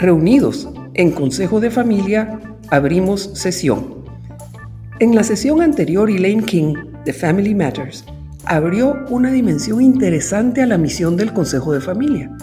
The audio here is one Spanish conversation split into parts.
Reunidos en Consejo de Familia, abrimos sesión. En la sesión anterior, Elaine King, de Family Matters, abrió una dimensión interesante a la misión del Consejo de Familia.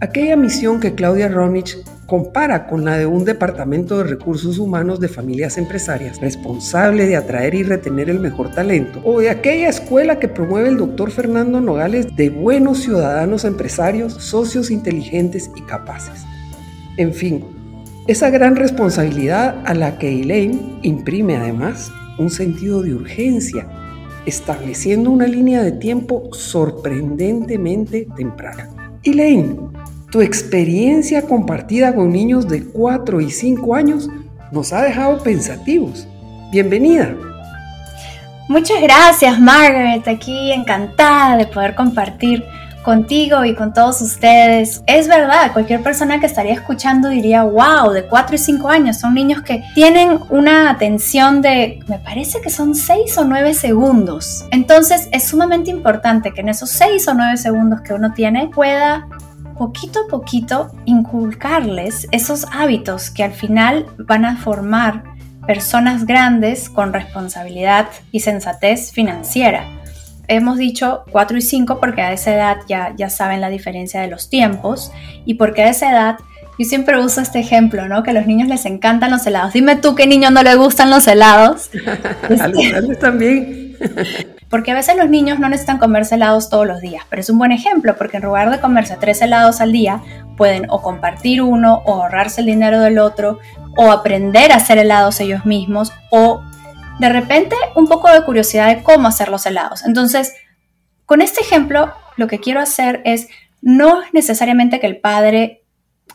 Aquella misión que Claudia Ronich compara con la de un departamento de recursos humanos de familias empresarias responsable de atraer y retener el mejor talento, o de aquella escuela que promueve el doctor Fernando Nogales de buenos ciudadanos empresarios, socios inteligentes y capaces. En fin, esa gran responsabilidad a la que Elaine imprime además un sentido de urgencia, estableciendo una línea de tiempo sorprendentemente temprana. Elaine, tu experiencia compartida con niños de 4 y 5 años nos ha dejado pensativos. Bienvenida. Muchas gracias Margaret, aquí encantada de poder compartir contigo y con todos ustedes. Es verdad, cualquier persona que estaría escuchando diría, wow, de 4 y 5 años, son niños que tienen una atención de, me parece que son 6 o 9 segundos. Entonces es sumamente importante que en esos 6 o 9 segundos que uno tiene pueda poquito a poquito inculcarles esos hábitos que al final van a formar personas grandes con responsabilidad y sensatez financiera. Hemos dicho 4 y 5 porque a esa edad ya, ya saben la diferencia de los tiempos y porque a esa edad yo siempre uso este ejemplo, ¿no? Que a los niños les encantan los helados. Dime tú qué niño no le gustan los helados. a los grandes también. Porque a veces los niños no necesitan comerse helados todos los días, pero es un buen ejemplo porque en lugar de comerse tres helados al día, pueden o compartir uno o ahorrarse el dinero del otro o aprender a hacer helados ellos mismos o de repente un poco de curiosidad de cómo hacer los helados. Entonces, con este ejemplo, lo que quiero hacer es no necesariamente que el padre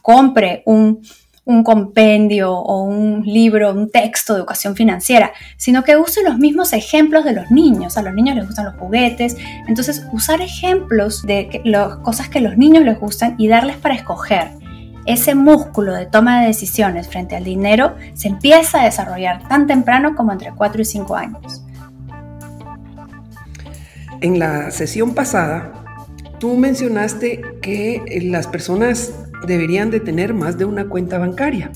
compre un un compendio o un libro, un texto de educación financiera, sino que use los mismos ejemplos de los niños. A los niños les gustan los juguetes, entonces usar ejemplos de las cosas que a los niños les gustan y darles para escoger. Ese músculo de toma de decisiones frente al dinero se empieza a desarrollar tan temprano como entre 4 y 5 años. En la sesión pasada, tú mencionaste que las personas deberían de tener más de una cuenta bancaria.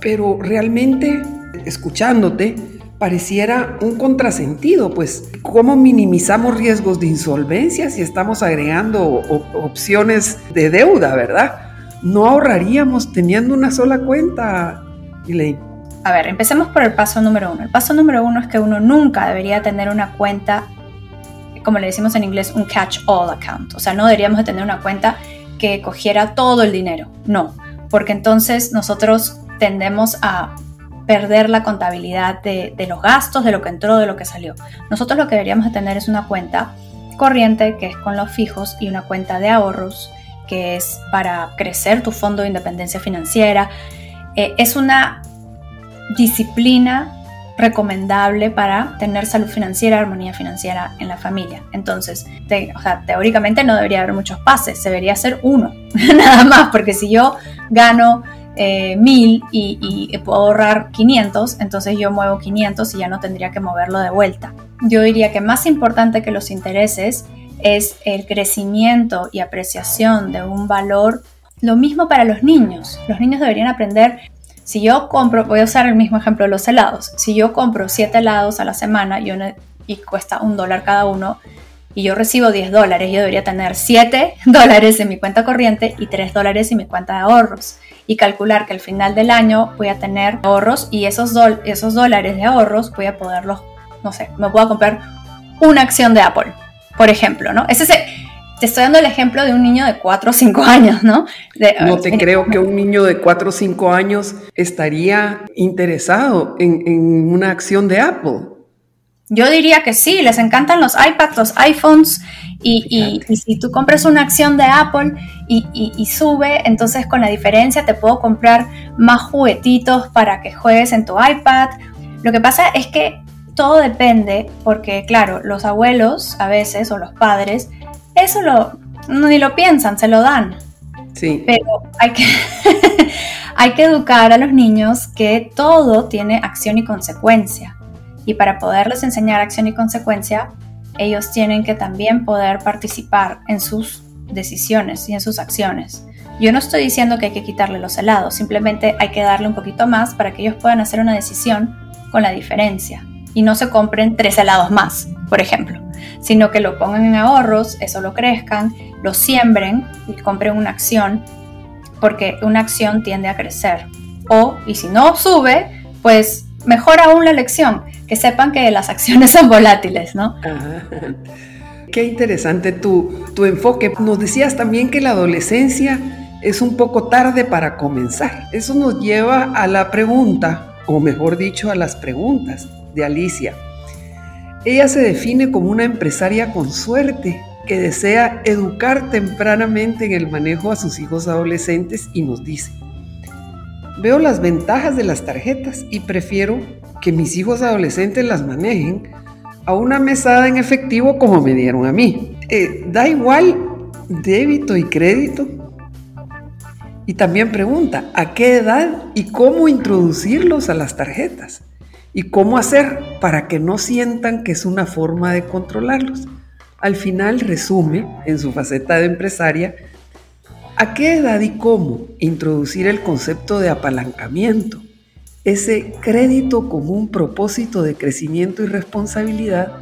Pero realmente, escuchándote, pareciera un contrasentido, pues ¿cómo minimizamos riesgos de insolvencia si estamos agregando opciones de deuda, verdad? No ahorraríamos teniendo una sola cuenta, Elaine. A ver, empecemos por el paso número uno. El paso número uno es que uno nunca debería tener una cuenta, como le decimos en inglés, un catch-all account. O sea, no deberíamos de tener una cuenta que cogiera todo el dinero, no, porque entonces nosotros tendemos a perder la contabilidad de, los gastos, de lo que entró, de lo que salió. Nosotros lo que deberíamos de tener es una cuenta corriente, que es con los fijos, y una cuenta de ahorros, que es para crecer tu fondo de independencia financiera. Eh, es una disciplina recomendable para tener salud financiera, armonía financiera en la familia. Entonces, teóricamente no debería haber muchos pases, se debería hacer uno, nada más, porque si yo gano eh, mil y, puedo ahorrar 500, entonces yo muevo 500 y ya no tendría que moverlo de vuelta. Yo diría que más importante que los intereses es el crecimiento y apreciación de un valor. Lo mismo para los niños. Los niños deberían aprender si yo compro, voy a usar el mismo ejemplo de los helados, si yo compro 7 helados a la semana y, y cuesta un dólar cada uno, y yo recibo 10 dólares, yo debería tener 7 dólares en mi cuenta corriente y 3 dólares en mi cuenta de ahorros. Y calcular que al final del año voy a tener ahorros y esos, esos dólares de ahorros voy a poderlos, no sé, me puedo comprar una acción de Apple, por ejemplo, ¿no? Ese es te estoy dando el ejemplo de un niño de 4 o 5 años, ¿no? no te creo que un niño de 4 o 5 años estaría interesado en, una acción de Apple. Yo diría que sí, les encantan los iPads, los iPhones, y, si tú compras una acción de Apple y, sube, entonces con la diferencia te puedo comprar más juguetitos para que juegues en tu iPad. Lo que pasa es que todo depende, porque claro, los abuelos a veces o los padres eso lo, ni lo piensan, se lo dan. Sí. Pero hay que, hay que educar a los niños que todo tiene acción y consecuencia. Y para poderles enseñar acción y consecuencia, ellos tienen que también poder participar en sus decisiones y en sus acciones. Yo no estoy diciendo que hay que quitarle los helados, simplemente hay que darle un poquito más para que ellos puedan hacer una decisión con la diferencia y no se compren tres helados más, por ejemplo, sino que lo pongan en ahorros, eso lo crezcan, lo siembren y compren una acción, porque una acción tiende a crecer. O, y si no sube, pues mejor aún la elección, que sepan que las acciones son volátiles, ¿no? Qué interesante tu, tu enfoque. Nos decías también que la adolescencia es un poco tarde para comenzar. Eso nos lleva a la pregunta, o mejor dicho, a las preguntas de Alicia. Ella se define como una empresaria con suerte que desea educar tempranamente en el manejo a sus hijos adolescentes y nos dice, veo las ventajas de las tarjetas y prefiero que mis hijos adolescentes las manejen a una mesada en efectivo como me dieron a mí. Eh, da igual débito y crédito. Y también pregunta, ¿a qué edad y cómo introducirlos a las tarjetas? ¿Y cómo hacer para que no sientan que es una forma de controlarlos? Al final resume, en su faceta de empresaria, a qué edad y cómo introducir el concepto de apalancamiento, ese crédito como un propósito de crecimiento y responsabilidad,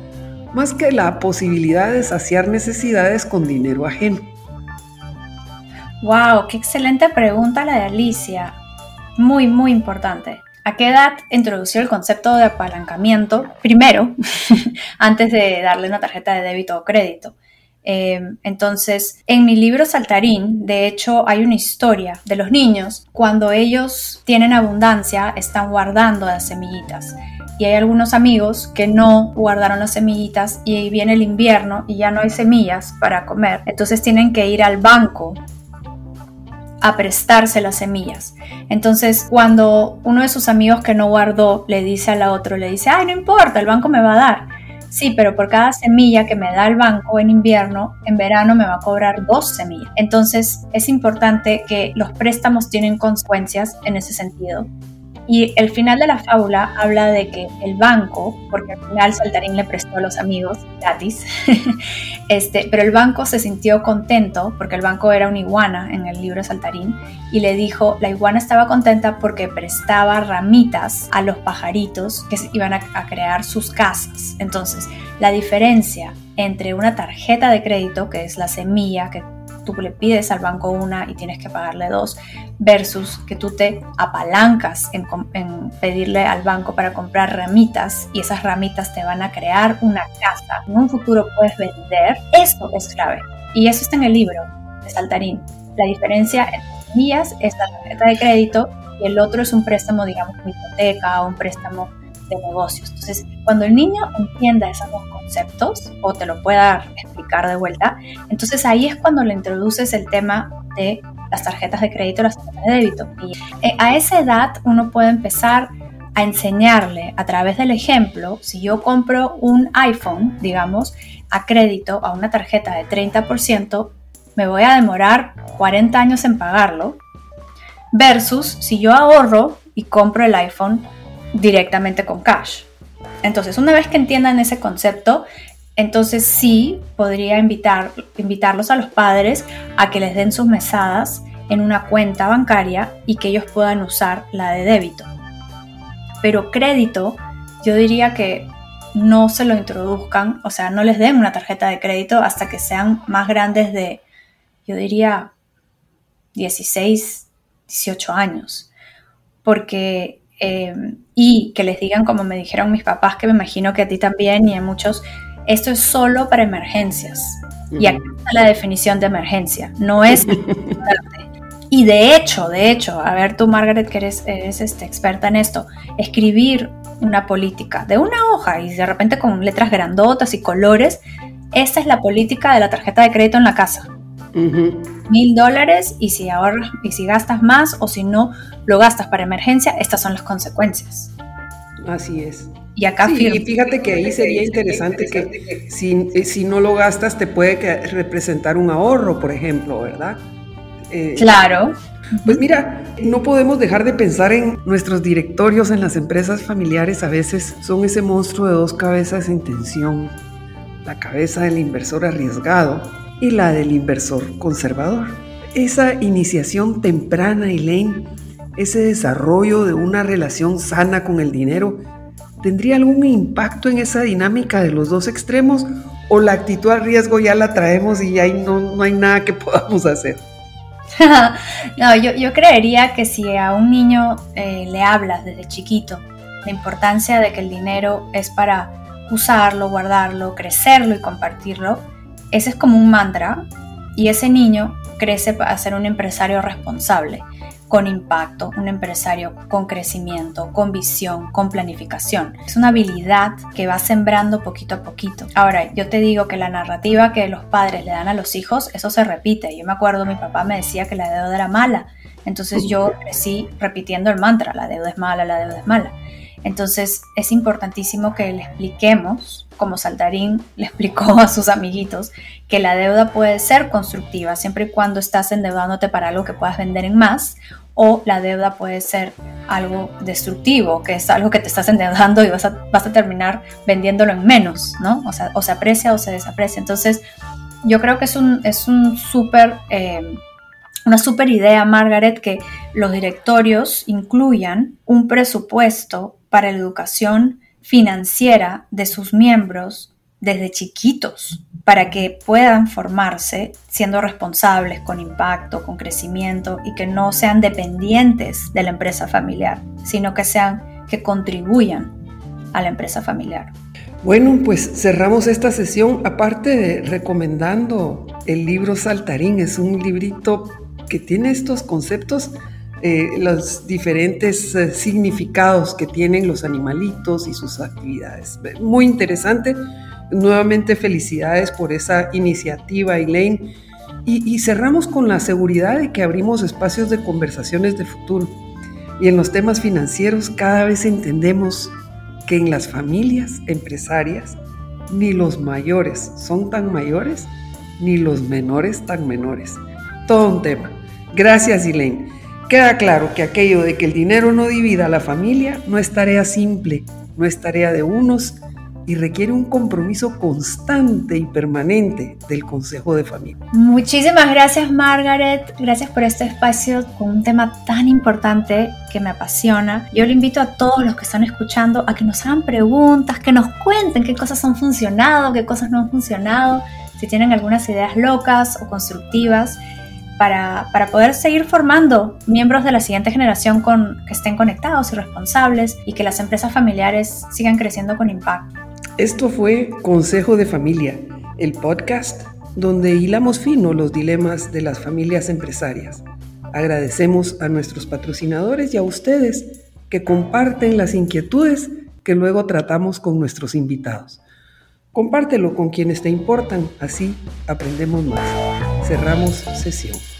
más que la posibilidad de saciar necesidades con dinero ajeno. ¡Wow! ¡Qué excelente pregunta la de Alicia! Muy, muy importante. ¿A qué edad introducir el concepto de apalancamiento? Primero, antes de darle una tarjeta de débito o crédito. Eh, entonces, en mi libro Saltarín, de hecho, hay una historia de los niños. Cuando ellos tienen abundancia, están guardando las semillitas. Y hay algunos amigos que no guardaron las semillitas y viene el invierno y ya no hay semillas para comer. Entonces tienen que ir al banco a prestarse las semillas. Entonces, cuando uno de sus amigos que no guardó le dice a la otro, le dice, ay, no importa, el banco me va a dar. Sí, pero por cada semilla que me da el banco en invierno, en verano me va a cobrar dos semillas. Entonces, es importante que los préstamos tienen consecuencias en ese sentido y el final de la fábula habla de que el banco, porque al final Saltarín le prestó a los amigos gratis, este, pero el banco se sintió contento, porque el banco era una iguana en el libro Saltarín, y le dijo, la iguana estaba contenta porque prestaba ramitas a los pajaritos que iban a, a crear sus casas. Entonces, la diferencia entre una tarjeta de crédito, que es la semilla que tú le pides al banco una y tienes que pagarle dos, versus que tú te apalancas en, pedirle al banco para comprar ramitas y esas ramitas te van a crear una casa. En un futuro puedes vender. Eso es clave. Y eso está en el libro de Saltarín. La diferencia entre mías es la tarjeta de crédito y el otro es un préstamo, digamos, una hipoteca o un préstamo de negocios. Entonces, cuando el niño entienda esos dos conceptos o te lo pueda explicar de vuelta, entonces ahí es cuando le introduces el tema de las tarjetas de crédito, las tarjetas de débito. Y eh, a esa edad uno puede empezar a enseñarle a través del ejemplo, si yo compro un iPhone, digamos, a crédito a una tarjeta de 30%, me voy a demorar 40 años en pagarlo, versus si yo ahorro y compro el iPhone directamente con cash. Entonces, una vez que entiendan ese concepto, entonces sí podría invitar, invitarlos a los padres a que les den sus mesadas en una cuenta bancaria y que ellos puedan usar la de débito. Pero crédito, yo diría que no se lo introduzcan, o sea, no les den una tarjeta de crédito hasta que sean más grandes de, yo diría, 16, 18 años. Porque eh, y que les digan, como me dijeron mis papás, que me imagino que a ti también y a muchos, esto es solo para emergencias. Y aquí está la definición de emergencia, no es... y de hecho, de hecho, a ver tú Margaret, que eres, este, experta en esto, escribir una política de una hoja y de repente con letras grandotas y colores, esa es la política de la tarjeta de crédito en la casa mil dólares y si ahorras y si gastas más o si no lo gastas para emergencia, estas son las consecuencias. Así es. Y acá sí, y fíjate que ahí sería interesante que si, eh, si no lo gastas te puede representar un ahorro, por ejemplo, ¿verdad? Eh, claro. Pues mira, no podemos dejar de pensar en nuestros directorios en las empresas familiares. A veces son ese monstruo de dos cabezas en tensión. La cabeza del inversor arriesgado y la del inversor conservador. esa iniciación temprana, Elaine, ese desarrollo de una relación sana con el dinero, ¿tendría algún impacto en esa dinámica de los dos extremos? ¿O la actitud al riesgo ya la traemos y ya no, no hay nada que podamos hacer? no, yo, creería que si a un niño eh, le hablas desde chiquito la importancia de que el dinero es para usarlo, guardarlo, crecerlo y compartirlo, ese es como un mantra y ese niño crece para ser un empresario responsable con impacto, un empresario con crecimiento, con visión, con planificación. Es una habilidad que va sembrando poquito a poquito. Ahora, yo te digo que la narrativa que los padres le dan a los hijos, eso se repite. Yo me acuerdo, mi papá me decía que la deuda era mala. Entonces yo crecí repitiendo el mantra, la deuda es mala, la deuda es mala. Entonces es importantísimo que le expliquemos, como Saltarín le explicó a sus amiguitos, que la deuda puede ser constructiva siempre y cuando estás endeudándote para algo que puedas vender en más o la deuda puede ser algo destructivo, que es algo que te estás endeudando y vas a, terminar vendiéndolo en menos, ¿no? O sea, o se aprecia o se desaprecia. Entonces, yo creo que es un, es un súper... Eh, una super idea, Margaret, que los directorios incluyan un presupuesto para la educación financiera de sus miembros desde chiquitos para que puedan formarse siendo responsables, con impacto, con crecimiento y que no sean dependientes de la empresa familiar, sino que sean que contribuyan a la empresa familiar. Bueno, pues cerramos esta sesión aparte de recomendando el libro Saltarín, es un librito que tiene estos conceptos eh, los diferentes eh, significados que tienen los animalitos y sus actividades. Muy interesante. Nuevamente felicidades por esa iniciativa, Elaine. Y, y cerramos con la seguridad de que abrimos espacios de conversaciones de futuro. Y en los temas financieros cada vez entendemos que en las familias empresarias ni los mayores son tan mayores, ni los menores tan menores. Todo un tema. Gracias, Elaine. Queda claro que aquello de que el dinero no divida a la familia no es tarea simple, no es tarea de unos y requiere un compromiso constante y permanente del Consejo de Familia. Muchísimas gracias Margaret, gracias por este espacio con un tema tan importante que me apasiona. Yo le invito a todos los que están escuchando a que nos hagan preguntas, que nos cuenten qué cosas han funcionado, qué cosas no han funcionado, si tienen algunas ideas locas o constructivas para, poder seguir formando miembros de la siguiente generación que estén conectados y responsables y que las empresas familiares sigan creciendo con impacto. Esto fue Consejo de Familia, el podcast donde hilamos fino los dilemas de las familias empresarias. Agradecemos a nuestros patrocinadores y a ustedes que comparten las inquietudes que luego tratamos con nuestros invitados. Compártelo con quienes te importan, así aprendemos más. Cerramos sesión.